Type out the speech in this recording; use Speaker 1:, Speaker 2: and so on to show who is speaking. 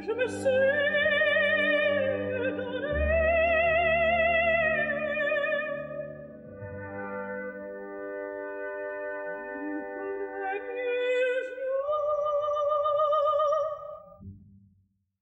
Speaker 1: je me suis